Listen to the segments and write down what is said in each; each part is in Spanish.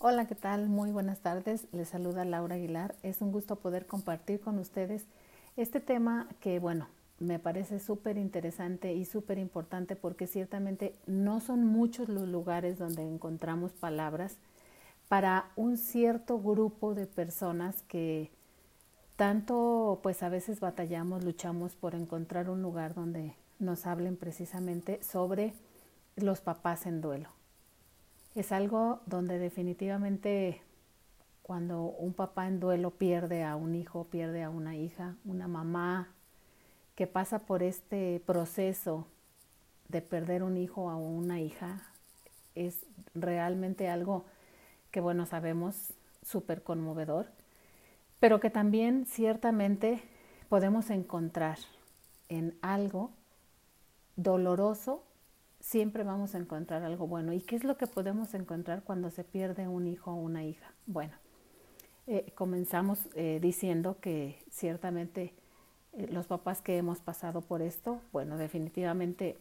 Hola, ¿qué tal? Muy buenas tardes. Les saluda Laura Aguilar. Es un gusto poder compartir con ustedes este tema que, bueno, me parece súper interesante y súper importante porque ciertamente no son muchos los lugares donde encontramos palabras para un cierto grupo de personas que tanto pues a veces batallamos, luchamos por encontrar un lugar donde nos hablen precisamente sobre los papás en duelo es algo donde definitivamente cuando un papá en duelo pierde a un hijo, pierde a una hija, una mamá que pasa por este proceso de perder un hijo o una hija, es realmente algo que, bueno, sabemos súper conmovedor, pero que también ciertamente podemos encontrar en algo doloroso siempre vamos a encontrar algo bueno. ¿Y qué es lo que podemos encontrar cuando se pierde un hijo o una hija? Bueno, eh, comenzamos eh, diciendo que ciertamente eh, los papás que hemos pasado por esto, bueno, definitivamente,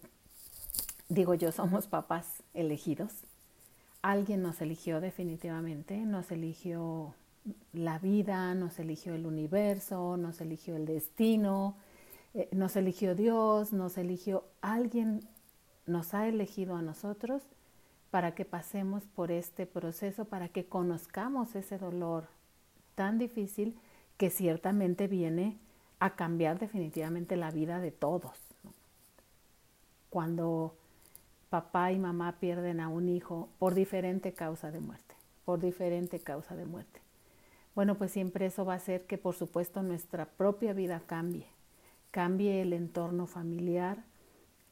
digo yo, somos papás elegidos. Alguien nos eligió definitivamente, nos eligió la vida, nos eligió el universo, nos eligió el destino, nos eligió Dios, nos eligió alguien nos ha elegido a nosotros para que pasemos por este proceso, para que conozcamos ese dolor tan difícil que ciertamente viene a cambiar definitivamente la vida de todos. Cuando papá y mamá pierden a un hijo por diferente causa de muerte, por diferente causa de muerte. Bueno, pues siempre eso va a hacer que por supuesto nuestra propia vida cambie, cambie el entorno familiar,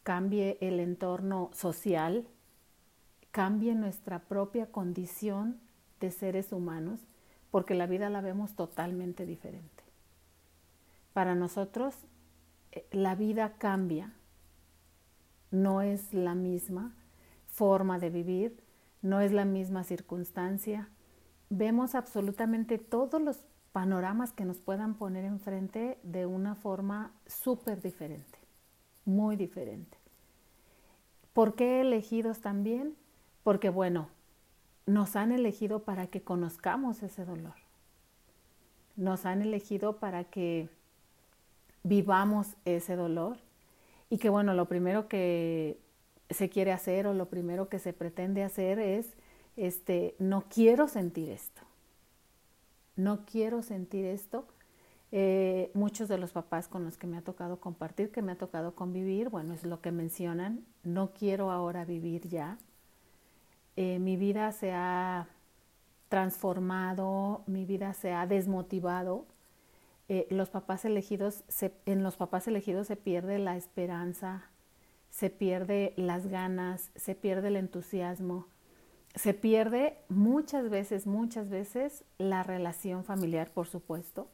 cambie el entorno social, cambie nuestra propia condición de seres humanos, porque la vida la vemos totalmente diferente. Para nosotros eh, la vida cambia, no es la misma forma de vivir, no es la misma circunstancia. Vemos absolutamente todos los panoramas que nos puedan poner enfrente de una forma súper diferente muy diferente. ¿Por qué elegidos también? Porque bueno, nos han elegido para que conozcamos ese dolor. Nos han elegido para que vivamos ese dolor y que bueno, lo primero que se quiere hacer o lo primero que se pretende hacer es, este, no quiero sentir esto. No quiero sentir esto eh, muchos de los papás con los que me ha tocado compartir, que me ha tocado convivir, bueno, es lo que mencionan, no quiero ahora vivir ya. Eh, mi vida se ha transformado, mi vida se ha desmotivado. Eh, los papás elegidos, en los papás elegidos se pierde la esperanza, se pierde las ganas, se pierde el entusiasmo, se pierde muchas veces, muchas veces la relación familiar, por supuesto.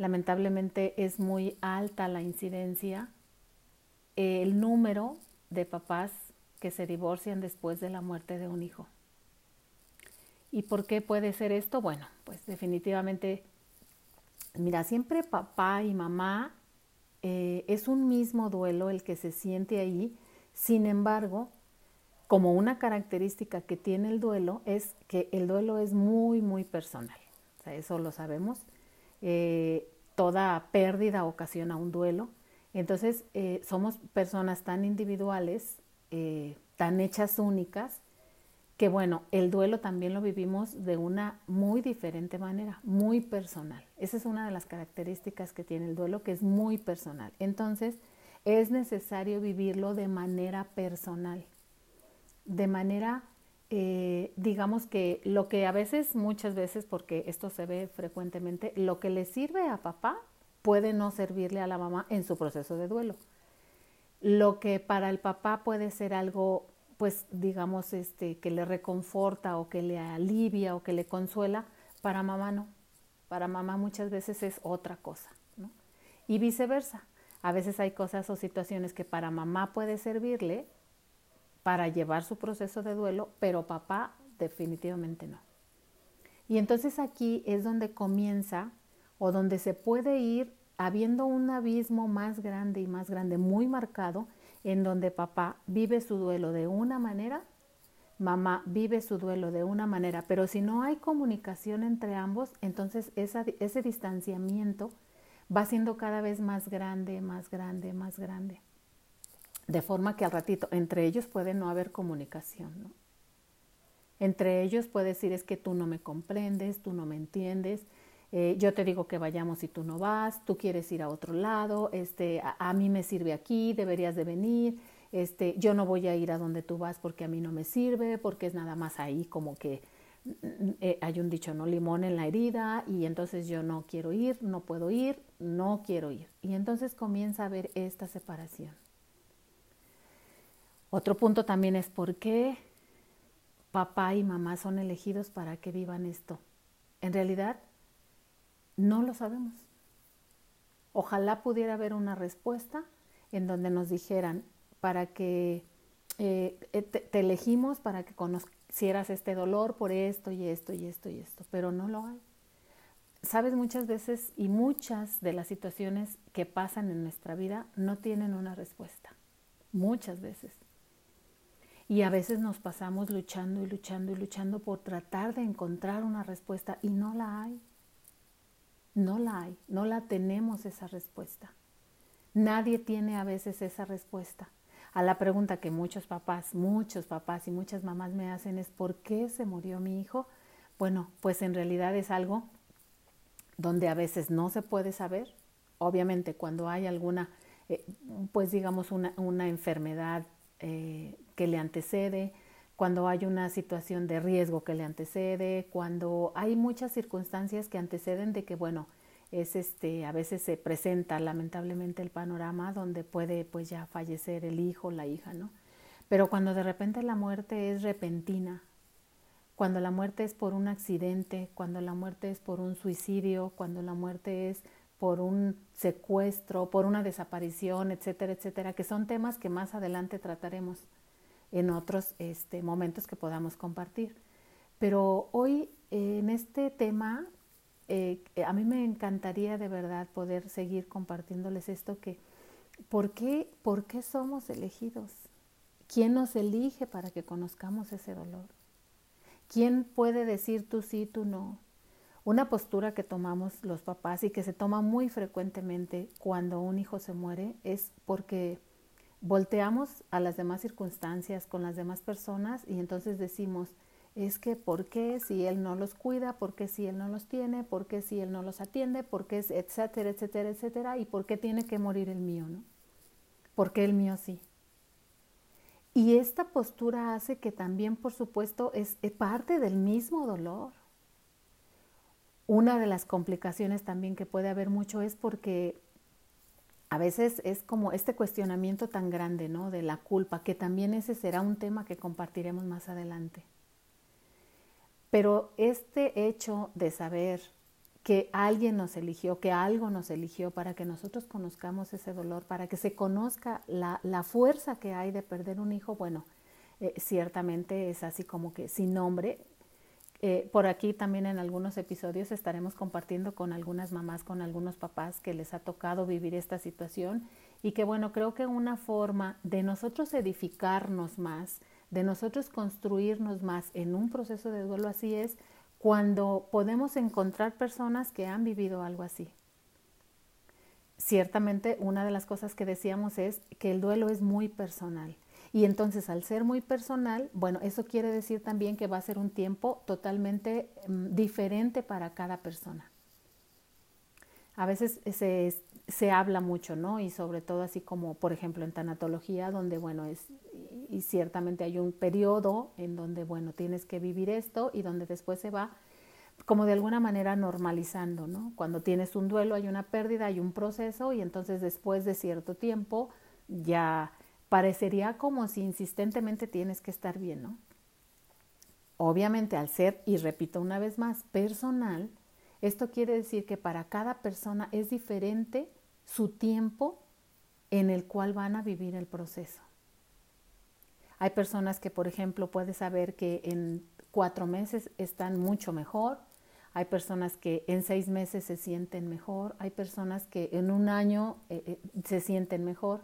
Lamentablemente es muy alta la incidencia, el número de papás que se divorcian después de la muerte de un hijo. ¿Y por qué puede ser esto? Bueno, pues definitivamente, mira, siempre papá y mamá eh, es un mismo duelo el que se siente ahí, sin embargo, como una característica que tiene el duelo es que el duelo es muy, muy personal. Eso lo sabemos. Eh, toda pérdida ocasiona un duelo. Entonces, eh, somos personas tan individuales, eh, tan hechas únicas, que bueno, el duelo también lo vivimos de una muy diferente manera, muy personal. Esa es una de las características que tiene el duelo, que es muy personal. Entonces, es necesario vivirlo de manera personal, de manera eh, digamos que lo que a veces, muchas veces, porque esto se ve frecuentemente, lo que le sirve a papá puede no servirle a la mamá en su proceso de duelo. Lo que para el papá puede ser algo, pues digamos, este, que le reconforta o que le alivia o que le consuela, para mamá no. Para mamá muchas veces es otra cosa. Y viceversa. A veces hay cosas o situaciones que para mamá puede servirle, para llevar su proceso de duelo, pero papá definitivamente no. Y entonces aquí es donde comienza o donde se puede ir habiendo un abismo más grande y más grande, muy marcado, en donde papá vive su duelo de una manera, mamá vive su duelo de una manera, pero si no hay comunicación entre ambos, entonces ese distanciamiento va siendo cada vez más grande, más grande, más grande. De forma que al ratito entre ellos puede no haber comunicación, ¿no? Entre ellos puede decir es que tú no me comprendes, tú no me entiendes, eh, yo te digo que vayamos y tú no vas, tú quieres ir a otro lado, este, a, mí me sirve aquí, deberías de venir, este, yo no voy a ir a donde tú vas porque a mí no me sirve, porque es nada más ahí como que mm, eh, hay un dicho, ¿no? Limón en la herida y entonces yo no quiero ir, no puedo ir, no quiero ir. Y entonces comienza a haber esta separación. Otro punto también es por qué papá y mamá son elegidos para que vivan esto. En realidad, no lo sabemos. Ojalá pudiera haber una respuesta en donde nos dijeran para que eh, eh, te, elegimos para que conocieras este dolor por esto y esto y esto y esto, pero no lo hay. Sabes, muchas veces y muchas de las situaciones que pasan en nuestra vida no tienen una respuesta. Muchas veces. Y a veces nos pasamos luchando y luchando y luchando por tratar de encontrar una respuesta y no la hay. No la hay, no la tenemos esa respuesta. Nadie tiene a veces esa respuesta. A la pregunta que muchos papás, muchos papás y muchas mamás me hacen es ¿por qué se murió mi hijo? Bueno, pues en realidad es algo donde a veces no se puede saber. Obviamente cuando hay alguna, eh, pues digamos una, una enfermedad eh, que le antecede, cuando hay una situación de riesgo que le antecede, cuando hay muchas circunstancias que anteceden de que, bueno, es este, a veces se presenta lamentablemente el panorama donde puede pues ya fallecer el hijo, la hija, ¿no? Pero cuando de repente la muerte es repentina, cuando la muerte es por un accidente, cuando la muerte es por un suicidio, cuando la muerte es por un secuestro, por una desaparición, etcétera, etcétera, que son temas que más adelante trataremos en otros este, momentos que podamos compartir. Pero hoy en este tema, eh, a mí me encantaría de verdad poder seguir compartiéndoles esto que, ¿por qué, ¿por qué somos elegidos? ¿Quién nos elige para que conozcamos ese dolor? ¿Quién puede decir tú sí, tú no? Una postura que tomamos los papás y que se toma muy frecuentemente cuando un hijo se muere es porque volteamos a las demás circunstancias con las demás personas y entonces decimos, es que ¿por qué si él no los cuida? ¿Por qué si él no los tiene? ¿Por qué si él no los atiende? ¿Por qué etcétera, etcétera, etcétera? ¿Y por qué tiene que morir el mío, no? ¿Por qué el mío sí? Y esta postura hace que también, por supuesto, es parte del mismo dolor. Una de las complicaciones también que puede haber mucho es porque a veces es como este cuestionamiento tan grande, ¿no? De la culpa, que también ese será un tema que compartiremos más adelante. Pero este hecho de saber que alguien nos eligió, que algo nos eligió para que nosotros conozcamos ese dolor, para que se conozca la, fuerza que hay de perder un hijo, bueno, eh, ciertamente es así como que sin nombre, eh, por aquí también en algunos episodios estaremos compartiendo con algunas mamás, con algunos papás que les ha tocado vivir esta situación y que bueno, creo que una forma de nosotros edificarnos más, de nosotros construirnos más en un proceso de duelo así es cuando podemos encontrar personas que han vivido algo así. Ciertamente una de las cosas que decíamos es que el duelo es muy personal y entonces al ser muy personal, bueno, eso quiere decir también que va a ser un tiempo totalmente mm, diferente para cada persona. A veces se, se, habla mucho, ¿no? Y sobre todo así como, por ejemplo, en tanatología, donde, bueno, es, y ciertamente hay un periodo en donde, bueno, tienes que vivir esto y donde después se va como de alguna manera normalizando, ¿no? Cuando tienes un duelo hay una pérdida, hay un proceso y entonces después de cierto tiempo ya parecería como si insistentemente tienes que estar bien, ¿no? Obviamente al ser, y repito una vez más, personal, esto quiere decir que para cada persona es diferente su tiempo en el cual van a vivir el proceso. Hay personas que, por ejemplo, puedes saber que en cuatro meses están mucho mejor, hay personas que en seis meses se sienten mejor, hay personas que en un año eh, eh, se sienten mejor.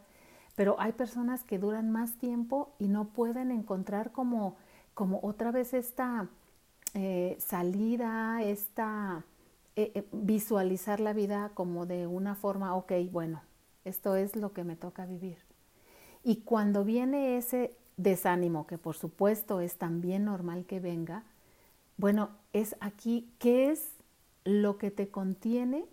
Pero hay personas que duran más tiempo y no pueden encontrar como como otra vez esta eh, salida, esta eh, eh, visualizar la vida como de una forma, ok, bueno, esto es lo que me toca vivir. Y cuando viene ese desánimo, que por supuesto es también normal que venga, bueno, es aquí, ¿qué es lo que te contiene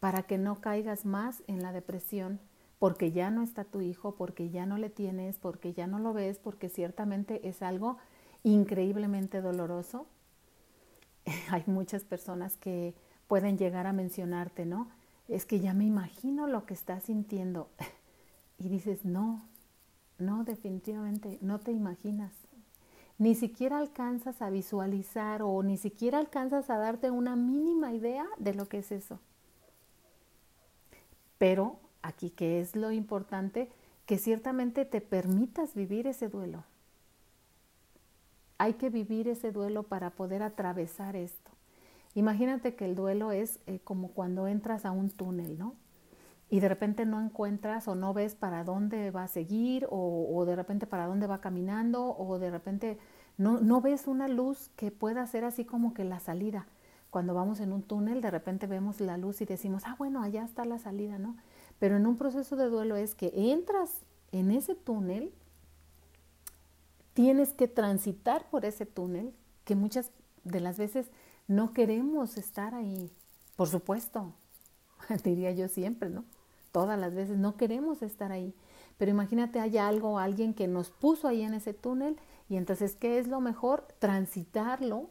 para que no caigas más en la depresión? Porque ya no está tu hijo, porque ya no le tienes, porque ya no lo ves, porque ciertamente es algo increíblemente doloroso hay muchas personas que pueden llegar a mencionarte, ¿no? Es que ya me imagino lo que estás sintiendo. Y dices, no, no, definitivamente, no te imaginas. Ni siquiera alcanzas a visualizar o ni siquiera alcanzas a darte una mínima idea de lo que es eso. Pero aquí que es lo importante, que ciertamente te permitas vivir ese duelo hay que vivir ese duelo para poder atravesar esto. Imagínate que el duelo es eh, como cuando entras a un túnel, ¿no? Y de repente no encuentras o no ves para dónde va a seguir o, de repente para dónde va caminando o de repente no, no ves una luz que pueda ser así como que la salida. Cuando vamos en un túnel, de repente vemos la luz y decimos, ah, bueno, allá está la salida, ¿no? Pero en un proceso de duelo es que entras en ese túnel tienes que transitar por ese túnel que muchas de las veces no queremos estar ahí. Por supuesto, diría yo siempre, ¿no? Todas las veces no queremos estar ahí. Pero imagínate, hay algo, alguien que nos puso ahí en ese túnel y entonces, ¿qué es lo mejor? Transitarlo,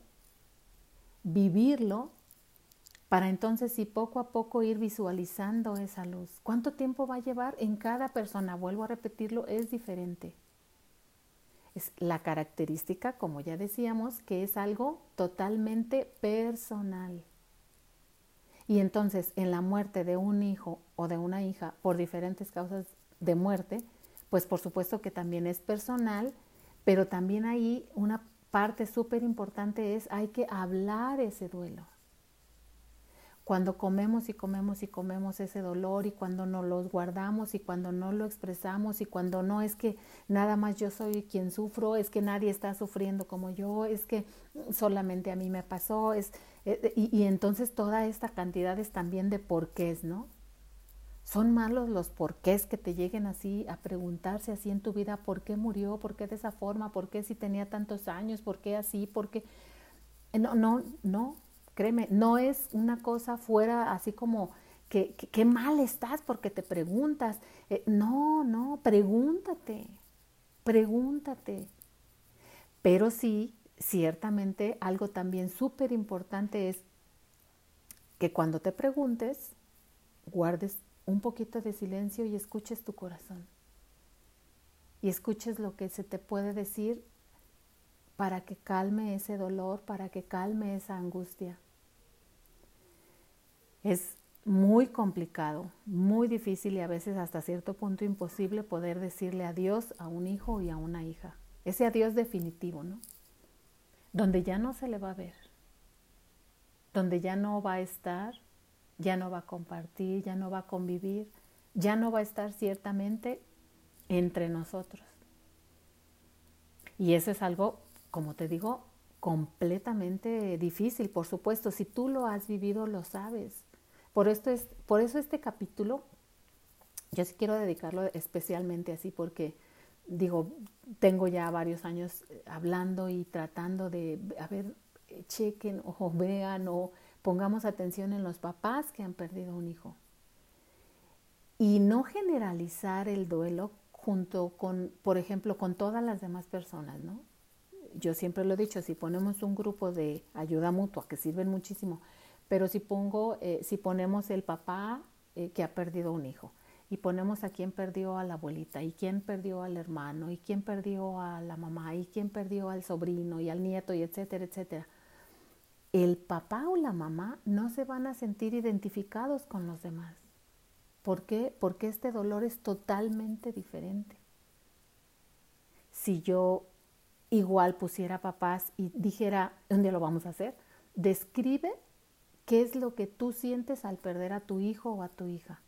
vivirlo, para entonces sí poco a poco ir visualizando esa luz. ¿Cuánto tiempo va a llevar? En cada persona, vuelvo a repetirlo, es diferente. Es la característica, como ya decíamos, que es algo totalmente personal. Y entonces, en la muerte de un hijo o de una hija por diferentes causas de muerte, pues por supuesto que también es personal, pero también ahí una parte súper importante es hay que hablar ese duelo cuando comemos y comemos y comemos ese dolor y cuando no los guardamos y cuando no lo expresamos y cuando no es que nada más yo soy quien sufro, es que nadie está sufriendo como yo, es que solamente a mí me pasó, es, eh, eh, y, y entonces toda esta cantidad es también de porqués, ¿no? Son malos los porqués que te lleguen así a preguntarse así en tu vida, ¿por qué murió? ¿Por qué de esa forma? ¿Por qué si tenía tantos años? ¿Por qué así? ¿Por qué? No, no, no, Créeme, no es una cosa fuera así como que, qué mal estás porque te preguntas. Eh, no, no, pregúntate, pregúntate. Pero sí, ciertamente algo también súper importante es que cuando te preguntes, guardes un poquito de silencio y escuches tu corazón. Y escuches lo que se te puede decir para que calme ese dolor, para que calme esa angustia. Es muy complicado, muy difícil y a veces hasta cierto punto imposible poder decirle adiós a un hijo y a una hija. Ese adiós definitivo, ¿no? Donde ya no se le va a ver, donde ya no va a estar, ya no va a compartir, ya no va a convivir, ya no va a estar ciertamente entre nosotros. Y eso es algo, como te digo, completamente difícil, por supuesto. Si tú lo has vivido, lo sabes. Por, esto es, por eso este capítulo, yo sí quiero dedicarlo especialmente así porque digo, tengo ya varios años eh, hablando y tratando de, a ver, eh, chequen o vean o pongamos atención en los papás que han perdido un hijo. Y no generalizar el duelo junto con, por ejemplo, con todas las demás personas, ¿no? Yo siempre lo he dicho, si ponemos un grupo de ayuda mutua que sirven muchísimo, pero si pongo, eh, si ponemos el papá eh, que ha perdido un hijo, y ponemos a quién perdió a la abuelita, y quién perdió al hermano, y quién perdió a la mamá, y quién perdió al sobrino y al nieto, y etcétera, etcétera. El papá o la mamá no se van a sentir identificados con los demás. ¿Por qué? Porque este dolor es totalmente diferente. Si yo igual pusiera papás y dijera, ¿dónde lo vamos a hacer? Describe ¿Qué es lo que tú sientes al perder a tu hijo o a tu hija?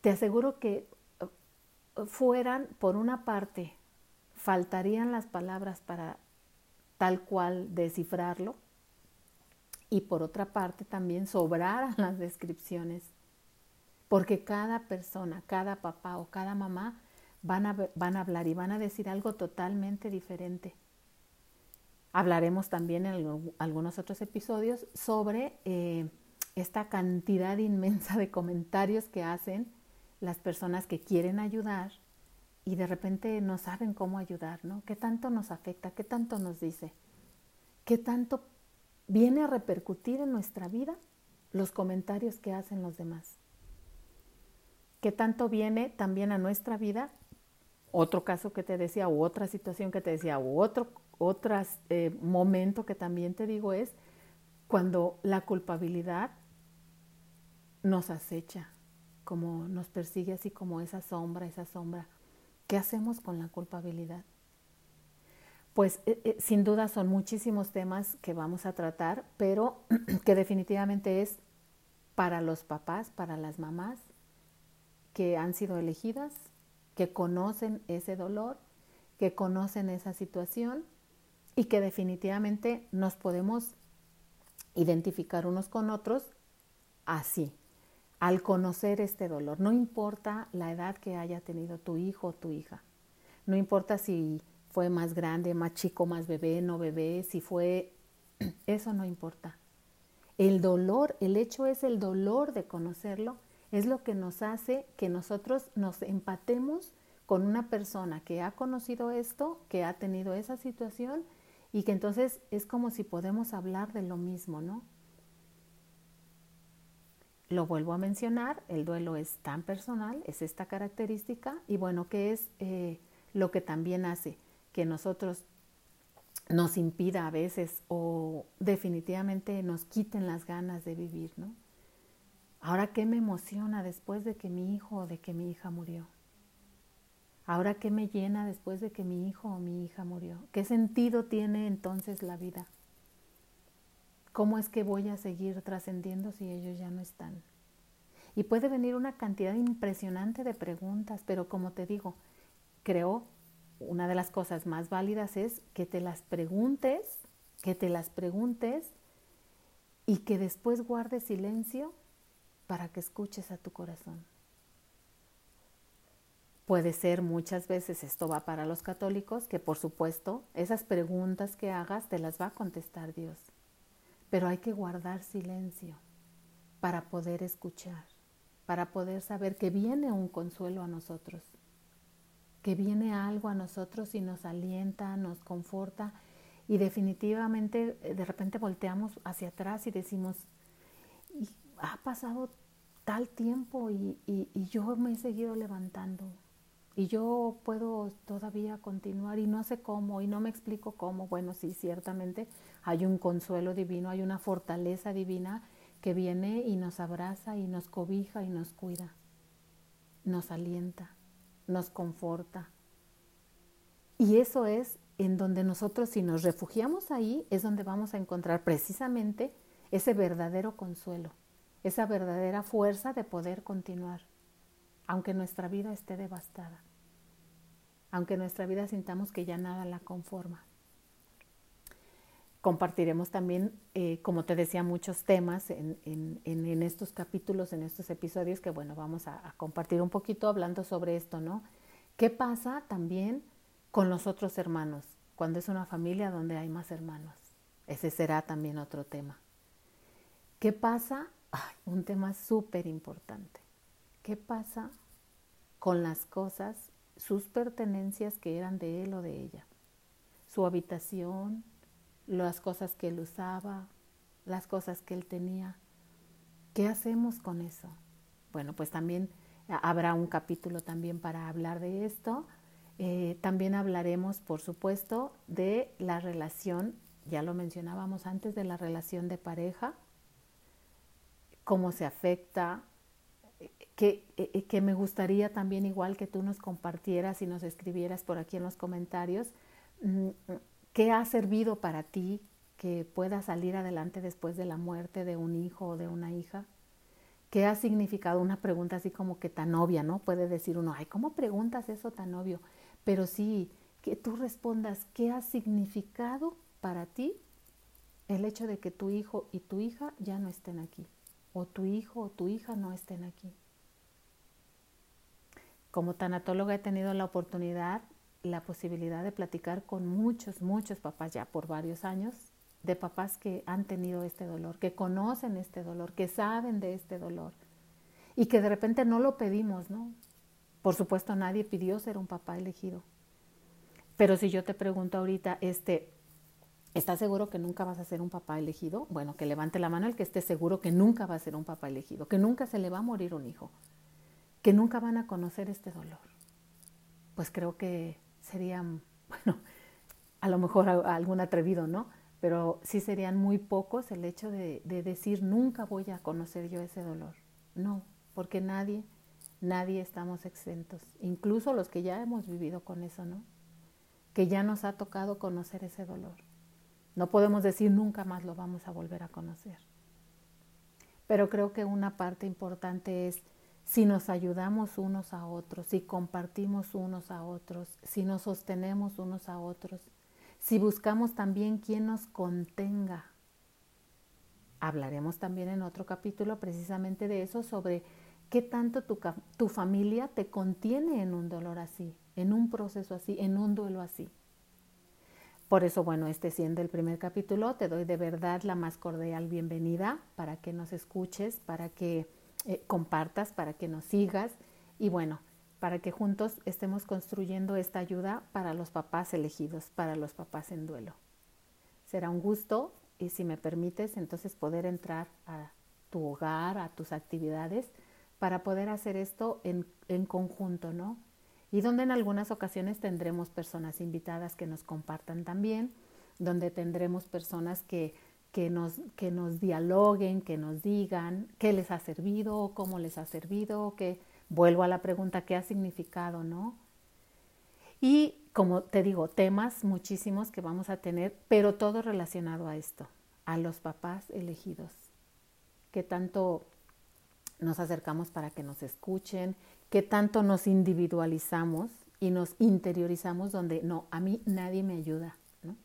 Te aseguro que uh, fueran, por una parte, faltarían las palabras para tal cual descifrarlo y por otra parte también sobraran las descripciones, porque cada persona, cada papá o cada mamá van a, van a hablar y van a decir algo totalmente diferente. Hablaremos también en algunos otros episodios sobre eh, esta cantidad inmensa de comentarios que hacen las personas que quieren ayudar y de repente no saben cómo ayudar, ¿no? ¿Qué tanto nos afecta? ¿Qué tanto nos dice? ¿Qué tanto viene a repercutir en nuestra vida los comentarios que hacen los demás? ¿Qué tanto viene también a nuestra vida? Otro caso que te decía, u otra situación que te decía, u otro otras, eh, momento que también te digo es cuando la culpabilidad nos acecha, como nos persigue así como esa sombra, esa sombra. ¿Qué hacemos con la culpabilidad? Pues eh, eh, sin duda son muchísimos temas que vamos a tratar, pero que definitivamente es para los papás, para las mamás que han sido elegidas, que conocen ese dolor, que conocen esa situación y que definitivamente nos podemos identificar unos con otros así, al conocer este dolor. No importa la edad que haya tenido tu hijo o tu hija, no importa si fue más grande, más chico, más bebé, no bebé, si fue, eso no importa. El dolor, el hecho es el dolor de conocerlo, es lo que nos hace que nosotros nos empatemos con una persona que ha conocido esto, que ha tenido esa situación y que entonces es como si podemos hablar de lo mismo, ¿no? Lo vuelvo a mencionar, el duelo es tan personal, es esta característica y bueno, ¿qué es eh, lo que también hace que nosotros nos impida a veces o definitivamente nos quiten las ganas de vivir, ¿no? Ahora, ¿qué me emociona después de que mi hijo o de que mi hija murió? Ahora, ¿qué me llena después de que mi hijo o mi hija murió? ¿Qué sentido tiene entonces la vida? ¿Cómo es que voy a seguir trascendiendo si ellos ya no están? Y puede venir una cantidad impresionante de preguntas, pero como te digo, creo una de las cosas más válidas es que te las preguntes, que te las preguntes y que después guardes silencio para que escuches a tu corazón. Puede ser muchas veces, esto va para los católicos, que por supuesto esas preguntas que hagas te las va a contestar Dios. Pero hay que guardar silencio para poder escuchar, para poder saber que viene un consuelo a nosotros, que viene algo a nosotros y nos alienta, nos conforta y definitivamente eh, de repente volteamos hacia atrás y decimos, ha pasado tal tiempo y, y yo me he seguido levantando, y yo puedo todavía continuar y no sé cómo y no me explico cómo. Bueno, sí, ciertamente hay un consuelo divino, hay una fortaleza divina que viene y nos abraza y nos cobija y nos cuida, nos alienta, nos conforta. Y eso es en donde nosotros si nos refugiamos ahí es donde vamos a encontrar precisamente ese verdadero consuelo, esa verdadera fuerza de poder continuar aunque nuestra vida esté devastada, aunque nuestra vida sintamos que ya nada la conforma. Compartiremos también, eh, como te decía, muchos temas en, estos capítulos, en estos episodios, que bueno, vamos a, a compartir un poquito hablando sobre esto, ¿no? ¿Qué pasa también con los otros hermanos cuando es una familia donde hay más hermanos? Ese será también otro tema. ¿Qué pasa? un tema súper importante. ¿Qué pasa con las cosas, sus pertenencias que eran de él o de ella? Su habitación, las cosas que él usaba, las cosas que él tenía. ¿Qué hacemos con eso? Bueno, pues también habrá un capítulo también para hablar de esto. Eh, también hablaremos, por supuesto, de la relación, ya lo mencionábamos antes, de la relación de pareja, cómo se afecta que, eh, eh, que, me gustaría también igual que tú nos compartieras y nos escribieras por aquí en los comentarios, mm, qué ha servido para ti que pueda salir adelante después de la muerte de un hijo o de una hija. ¿Qué ha significado una pregunta así como que tan obvia, ¿no? Puede decir uno, ay, ¿cómo preguntas eso tan obvio? Pero sí, que tú respondas qué ha significado para ti el hecho de que tu hijo y tu hija ya no estén aquí, o tu hijo o tu hija no estén aquí. Como tanatóloga he tenido la oportunidad, la posibilidad de platicar con muchos, muchos papás ya por varios años, de papás que han tenido este dolor, que conocen este dolor, que saben de este dolor y que de repente no lo pedimos, ¿no? Por supuesto, nadie pidió ser un papá elegido. Pero si yo te pregunto ahorita, este, ¿estás seguro que nunca vas a ser un papá elegido? Bueno, que levante la mano el que esté seguro que nunca va a ser un papá elegido, que nunca se le va a morir un hijo, que nunca van a conocer este dolor. Pues creo que serían, bueno, a lo mejor algún atrevido, ¿no? Pero sí serían muy pocos el hecho de, de decir nunca voy a conocer yo ese dolor. No, porque nadie, nadie estamos exentos, incluso los que ya hemos vivido con eso, ¿no? Que ya nos ha tocado conocer ese dolor. No podemos decir nunca más lo vamos a volver a conocer. Pero creo que una parte importante es si nos ayudamos unos a otros, si compartimos unos a otros, si nos sostenemos unos a otros, si buscamos también quien nos contenga. Hablaremos también en otro capítulo precisamente de eso, sobre qué tanto tu, tu familia te contiene en un dolor así, en un proceso así, en un duelo así. Por eso, bueno, este siendo el primer capítulo, te doy de verdad la más cordial bienvenida para que nos escuches, para que eh, compartas, para que nos sigas y bueno, para que juntos estemos construyendo esta ayuda para los papás elegidos, para los papás en duelo. Será un gusto y si me permites entonces poder entrar a tu hogar, a tus actividades, para poder hacer esto en, en conjunto, ¿no? Y donde en algunas ocasiones tendremos personas invitadas que nos compartan también, donde tendremos personas que que nos, que nos dialoguen, que nos digan qué les ha servido, cómo les ha servido, que vuelvo a la pregunta, ¿qué ha significado, no? Y como te digo, temas muchísimos que vamos a tener, pero todo relacionado a esto, a los papás elegidos, que tanto nos acercamos para que nos escuchen, que tanto nos individualizamos y nos interiorizamos donde no, a mí nadie me ayuda, ¿no?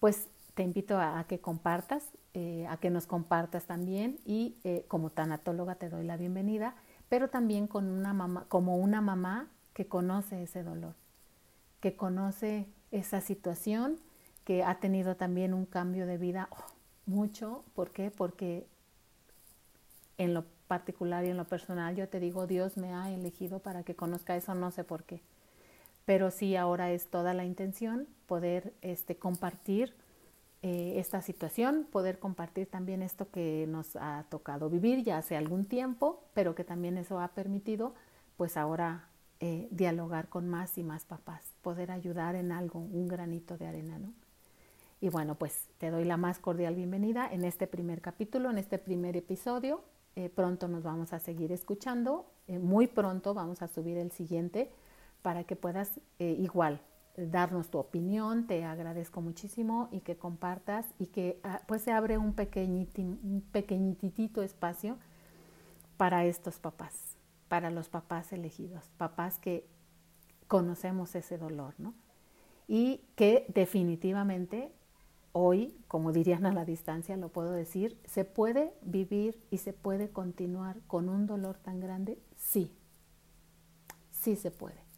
Pues te invito a, que compartas, eh, a que nos compartas también y eh, como tanatóloga te doy la bienvenida, pero también con una mamá, como una mamá que conoce ese dolor, que conoce esa situación, que ha tenido también un cambio de vida oh, mucho. ¿Por qué? Porque en lo particular y en lo personal yo te digo, Dios me ha elegido para que conozca eso, no sé por qué. Pero sí, ahora es toda la intención poder este, compartir eh, esta situación, poder compartir también esto que nos ha tocado vivir ya hace algún tiempo, pero que también eso ha permitido pues ahora eh, dialogar con más y más papás, poder ayudar en algo, un granito de arena, ¿no? Y bueno, pues te doy la más cordial bienvenida en este primer capítulo, en este primer episodio. Eh, pronto nos vamos a seguir escuchando, muy pronto vamos a subir el siguiente para que puedas igual darnos tu opinión, te agradezco muchísimo y que compartas y que ah, pues se abre un, un pequeñitito espacio para estos papás, para los papás elegidos, papás que conocemos ese dolor, ¿no? Y que definitivamente hoy, como dirían a la distancia, lo puedo decir, ¿se puede vivir y se puede continuar con un dolor tan grande? Sí, sí se puede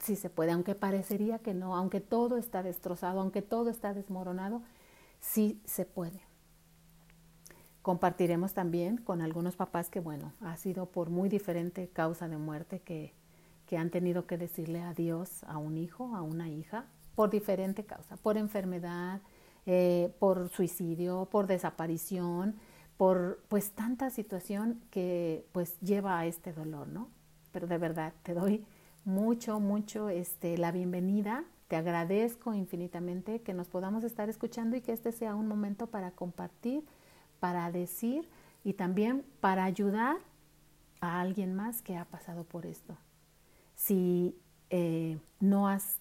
sí se puede, aunque parecería que no, aunque todo está destrozado, aunque todo está desmoronado, sí se puede. Compartiremos también con algunos papás que, bueno, ha sido por muy diferente causa de muerte que, que han tenido que decirle adiós a un hijo, a una hija, por diferente causa, por enfermedad, eh, por suicidio, por desaparición, por pues tanta situación que pues lleva a este dolor, ¿no? Pero de verdad te doy mucho, mucho este, la bienvenida. Te agradezco infinitamente que nos podamos estar escuchando y que este sea un momento para compartir, para decir y también para ayudar a alguien más que ha pasado por esto. Si eh, no has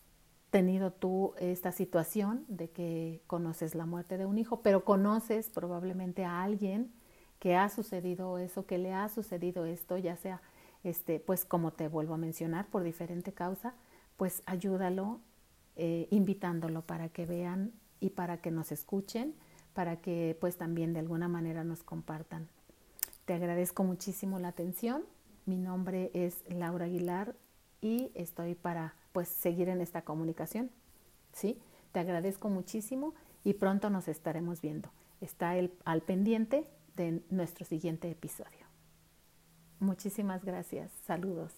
tenido tú esta situación de que conoces la muerte de un hijo, pero conoces probablemente a alguien que ha sucedido eso, que le ha sucedido esto, ya sea este, pues como te vuelvo a mencionar, por diferente causa, pues ayúdalo eh, invitándolo para que vean y para que nos escuchen, para que pues también de alguna manera nos compartan. Te agradezco muchísimo la atención. Mi nombre es Laura Aguilar y estoy para pues seguir en esta comunicación. ¿Sí? Te agradezco muchísimo y pronto nos estaremos viendo. Está al pendiente de nuestro siguiente episodio. Muchísimas gracias. Saludos.